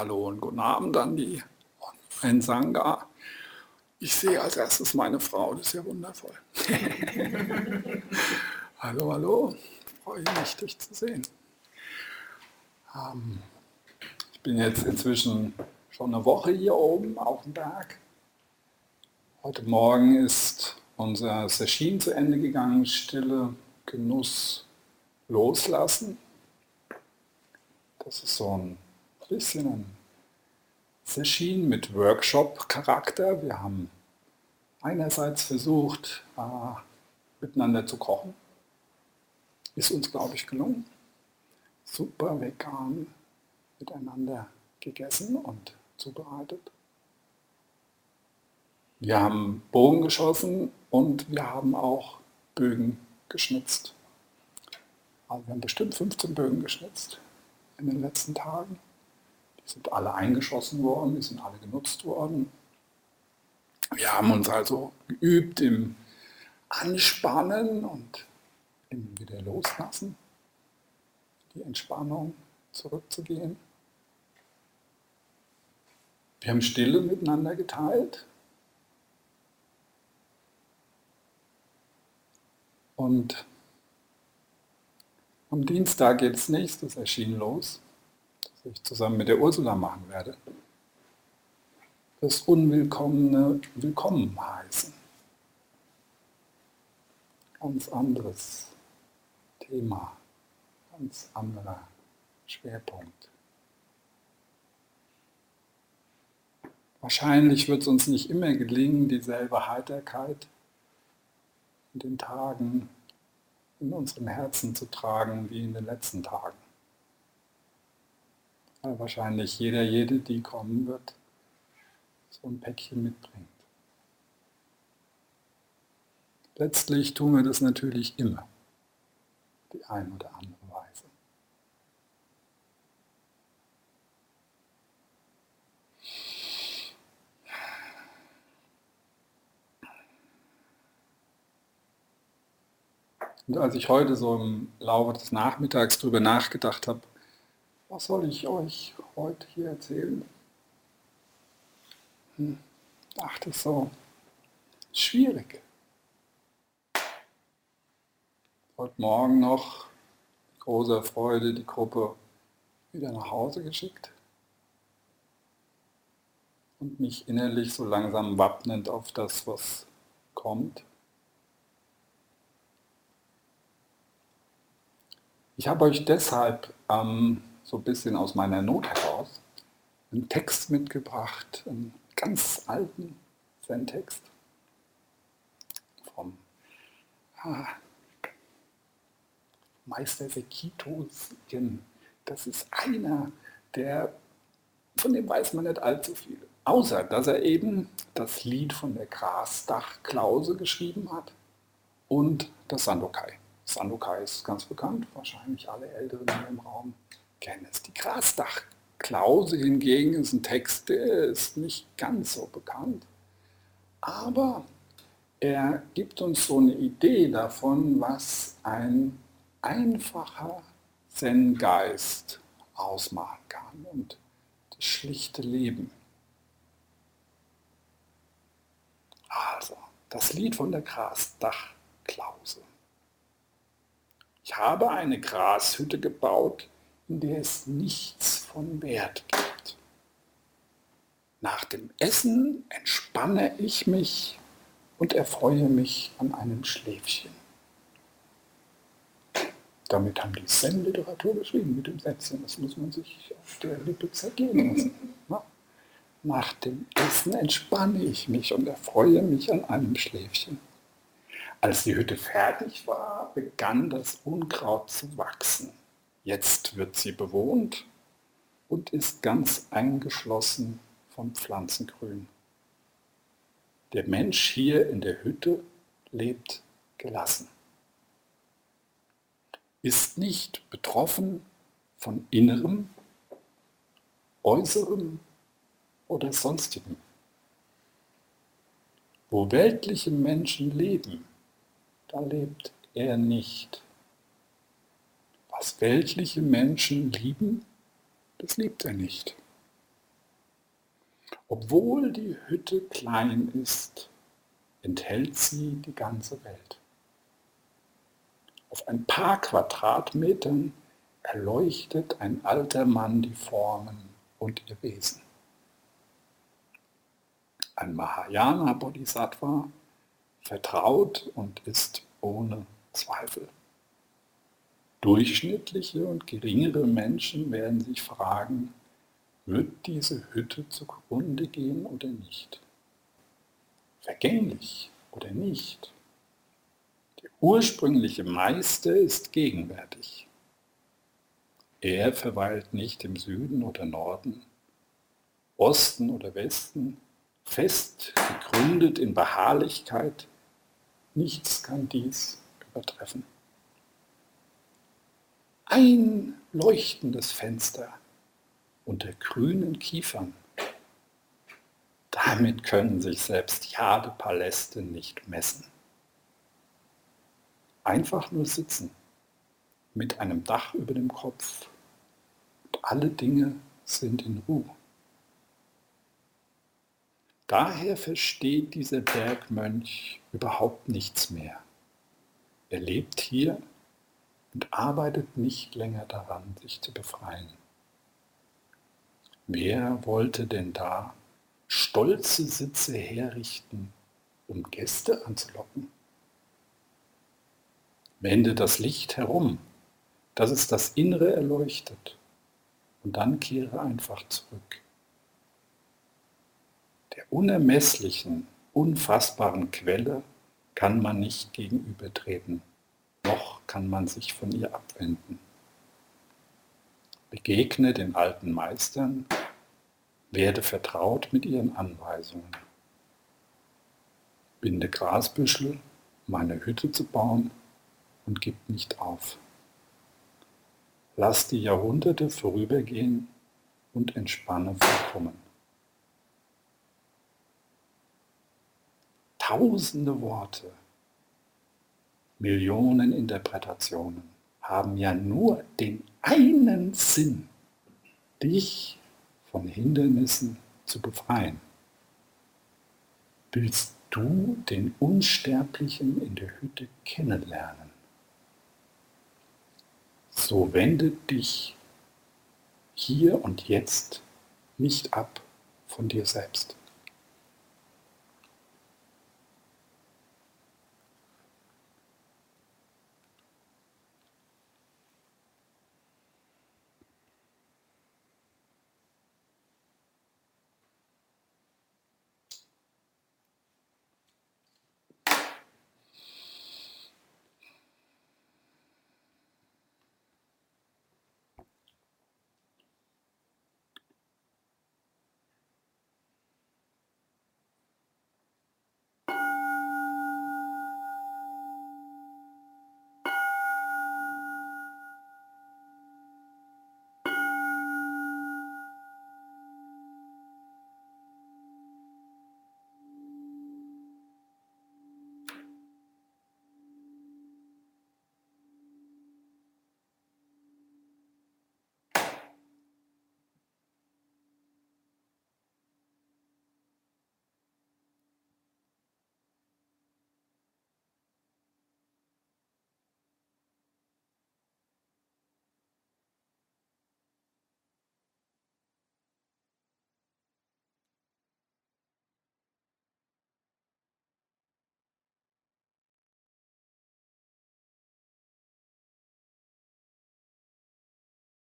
Hallo und guten Abend an die ein Sangha. Ich sehe als erstes meine Frau, das ist ja wundervoll. hallo, hallo, freue mich, dich zu sehen. Ähm, ich bin jetzt inzwischen schon eine Woche hier oben auf dem Berg. Heute Morgen ist unser Session zu Ende gegangen, Stille, Genuss, Loslassen. Das ist so ein bisschen ein Session mit Workshop-Charakter. Wir haben einerseits versucht, äh, miteinander zu kochen. Ist uns, glaube ich, gelungen. Super vegan miteinander gegessen und zubereitet. Wir haben Bogen geschossen und wir haben auch Bögen geschnitzt. Also wir haben bestimmt 15 Bögen geschnitzt in den letzten Tagen sind alle eingeschossen worden, die sind alle genutzt worden. Wir haben uns also geübt im Anspannen und im wieder loslassen, die Entspannung zurückzugehen. Wir haben Stille miteinander geteilt. Und am Dienstag geht es nächstes Erschien los ich zusammen mit der Ursula machen werde, das Unwillkommene willkommen heißen. Ganz anderes Thema, ganz anderer Schwerpunkt. Wahrscheinlich wird es uns nicht immer gelingen, dieselbe Heiterkeit in den Tagen in unserem Herzen zu tragen wie in den letzten Tagen wahrscheinlich jeder, jede, die kommen wird, so ein Päckchen mitbringt. Letztlich tun wir das natürlich immer, die eine oder andere Weise. Und als ich heute so im Laufe des Nachmittags darüber nachgedacht habe, was soll ich euch heute hier erzählen? Hm, dachte so, schwierig. Heute Morgen noch großer Freude die Gruppe wieder nach Hause geschickt und mich innerlich so langsam wappnend auf das, was kommt. Ich habe euch deshalb ähm, so ein bisschen aus meiner Not heraus einen Text mitgebracht, einen ganz alten Zen-Text vom ah, Meister Sekito Zen. Das ist einer, der, von dem weiß man nicht allzu viel. Außer, dass er eben das Lied von der Grasdachklause geschrieben hat und das Sandokai. Sandokai ist ganz bekannt, wahrscheinlich alle Älteren hier im Raum kennen es. Die Grasdachklause hingegen ist ein Text, der ist nicht ganz so bekannt. Aber er gibt uns so eine Idee davon, was ein einfacher Zen-Geist ausmachen kann und das schlichte Leben. Also, das Lied von der Grasdachklause. Ich habe eine Grashütte gebaut, der es nichts von Wert gibt. Nach dem Essen entspanne ich mich und erfreue mich an einem Schläfchen. Damit haben die Zen-Literatur geschrieben, mit dem Sätzchen. Das muss man sich auf der Lippe zergehen lassen. Nach dem Essen entspanne ich mich und erfreue mich an einem Schläfchen. Als die Hütte fertig war, begann das Unkraut zu wachsen. Jetzt wird sie bewohnt und ist ganz eingeschlossen vom Pflanzengrün. Der Mensch hier in der Hütte lebt gelassen, ist nicht betroffen von innerem, äußerem oder sonstigem. Wo weltliche Menschen leben, da lebt er nicht. Was weltliche Menschen lieben, das liebt er nicht. Obwohl die Hütte klein ist, enthält sie die ganze Welt. Auf ein paar Quadratmetern erleuchtet ein alter Mann die Formen und ihr Wesen. Ein Mahayana Bodhisattva vertraut und ist ohne Zweifel. Durchschnittliche und geringere Menschen werden sich fragen, wird diese Hütte zugrunde gehen oder nicht? Vergänglich oder nicht? Der ursprüngliche Meister ist gegenwärtig. Er verweilt nicht im Süden oder Norden, Osten oder Westen, fest gegründet in Beharrlichkeit. Nichts kann dies übertreffen. Ein leuchtendes Fenster unter grünen Kiefern. Damit können sich selbst Jadepaläste nicht messen. Einfach nur sitzen, mit einem Dach über dem Kopf und alle Dinge sind in Ruhe. Daher versteht dieser Bergmönch überhaupt nichts mehr. Er lebt hier und arbeitet nicht länger daran, sich zu befreien. Wer wollte denn da stolze Sitze herrichten, um Gäste anzulocken? Wende das Licht herum, dass es das Innere erleuchtet, und dann kehre einfach zurück. Der unermesslichen, unfassbaren Quelle kann man nicht gegenübertreten, noch kann man sich von ihr abwenden. Begegne den alten Meistern, werde vertraut mit ihren Anweisungen. Binde Grasbüschel, um eine Hütte zu bauen und gib nicht auf. Lass die Jahrhunderte vorübergehen und entspanne vollkommen. Tausende Worte, Millionen Interpretationen haben ja nur den einen Sinn, dich von Hindernissen zu befreien. Willst du den Unsterblichen in der Hütte kennenlernen? So wende dich hier und jetzt nicht ab von dir selbst.